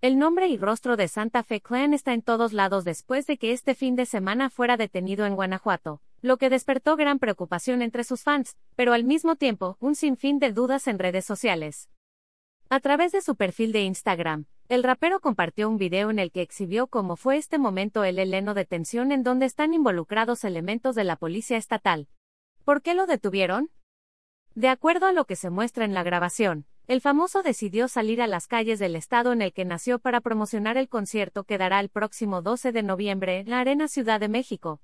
El nombre y rostro de Santa Fe Clan está en todos lados después de que este fin de semana fuera detenido en Guanajuato, lo que despertó gran preocupación entre sus fans, pero al mismo tiempo, un sinfín de dudas en redes sociales. A través de su perfil de Instagram, el rapero compartió un video en el que exhibió cómo fue este momento el heleno de tensión en donde están involucrados elementos de la policía estatal. ¿Por qué lo detuvieron? De acuerdo a lo que se muestra en la grabación, el famoso decidió salir a las calles del estado en el que nació para promocionar el concierto que dará el próximo 12 de noviembre en la Arena Ciudad de México.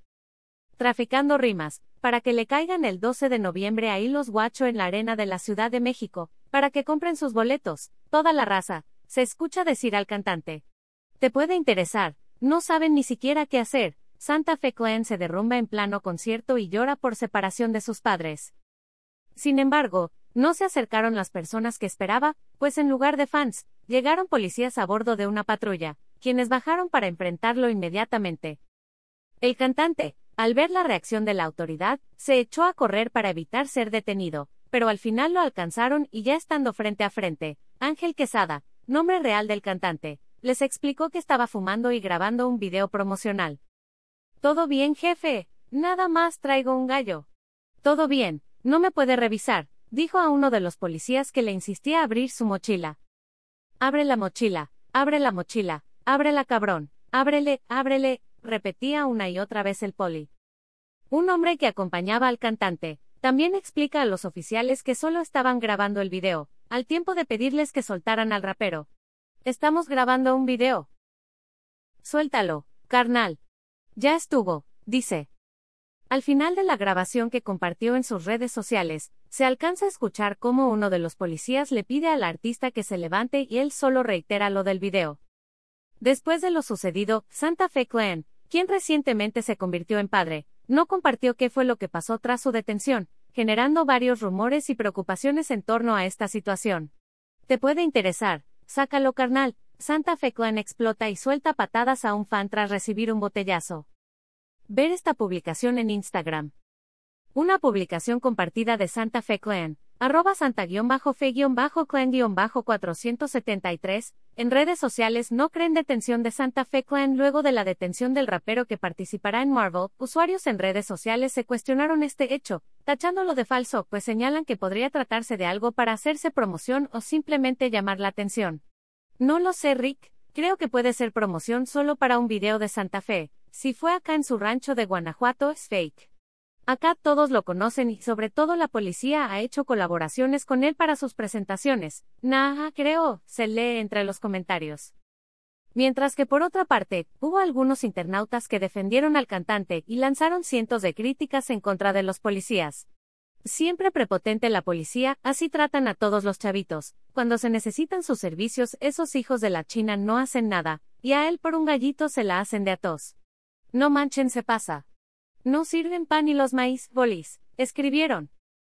Traficando rimas, para que le caigan el 12 de noviembre a Hilos Guacho en la Arena de la Ciudad de México, para que compren sus boletos, toda la raza, se escucha decir al cantante. Te puede interesar, no saben ni siquiera qué hacer, Santa Fe Clan se derrumba en plano concierto y llora por separación de sus padres. Sin embargo, no se acercaron las personas que esperaba, pues en lugar de fans, llegaron policías a bordo de una patrulla, quienes bajaron para enfrentarlo inmediatamente. El cantante, al ver la reacción de la autoridad, se echó a correr para evitar ser detenido, pero al final lo alcanzaron y ya estando frente a frente, Ángel Quesada, nombre real del cantante, les explicó que estaba fumando y grabando un video promocional. Todo bien, jefe, nada más traigo un gallo. Todo bien, no me puede revisar, dijo a uno de los policías que le insistía abrir su mochila. Abre la mochila, abre la mochila, ábrela cabrón, ábrele, ábrele, repetía una y otra vez el poli. Un hombre que acompañaba al cantante, también explica a los oficiales que solo estaban grabando el video, al tiempo de pedirles que soltaran al rapero. Estamos grabando un video. Suéltalo, carnal. Ya estuvo, dice. Al final de la grabación que compartió en sus redes sociales, se alcanza a escuchar cómo uno de los policías le pide al artista que se levante y él solo reitera lo del video. Después de lo sucedido, Santa Fe Clan, quien recientemente se convirtió en padre, no compartió qué fue lo que pasó tras su detención, generando varios rumores y preocupaciones en torno a esta situación. Te puede interesar, sácalo carnal, Santa Fe Clan explota y suelta patadas a un fan tras recibir un botellazo. Ver esta publicación en Instagram. Una publicación compartida de Santa Fe Clan, arroba santa-fe-clan-473, en redes sociales no creen detención de Santa Fe Clan luego de la detención del rapero que participará en Marvel, usuarios en redes sociales se cuestionaron este hecho, tachándolo de falso, pues señalan que podría tratarse de algo para hacerse promoción o simplemente llamar la atención. No lo sé Rick, creo que puede ser promoción solo para un video de Santa Fe, si fue acá en su rancho de Guanajuato es fake. Acá todos lo conocen y sobre todo la policía ha hecho colaboraciones con él para sus presentaciones. Nah, creo, se lee entre los comentarios. Mientras que por otra parte, hubo algunos internautas que defendieron al cantante y lanzaron cientos de críticas en contra de los policías. Siempre prepotente la policía, así tratan a todos los chavitos. Cuando se necesitan sus servicios, esos hijos de la China no hacen nada, y a él por un gallito se la hacen de atos. No manchen se pasa. No sirven pan y los maíz, bolis, escribieron.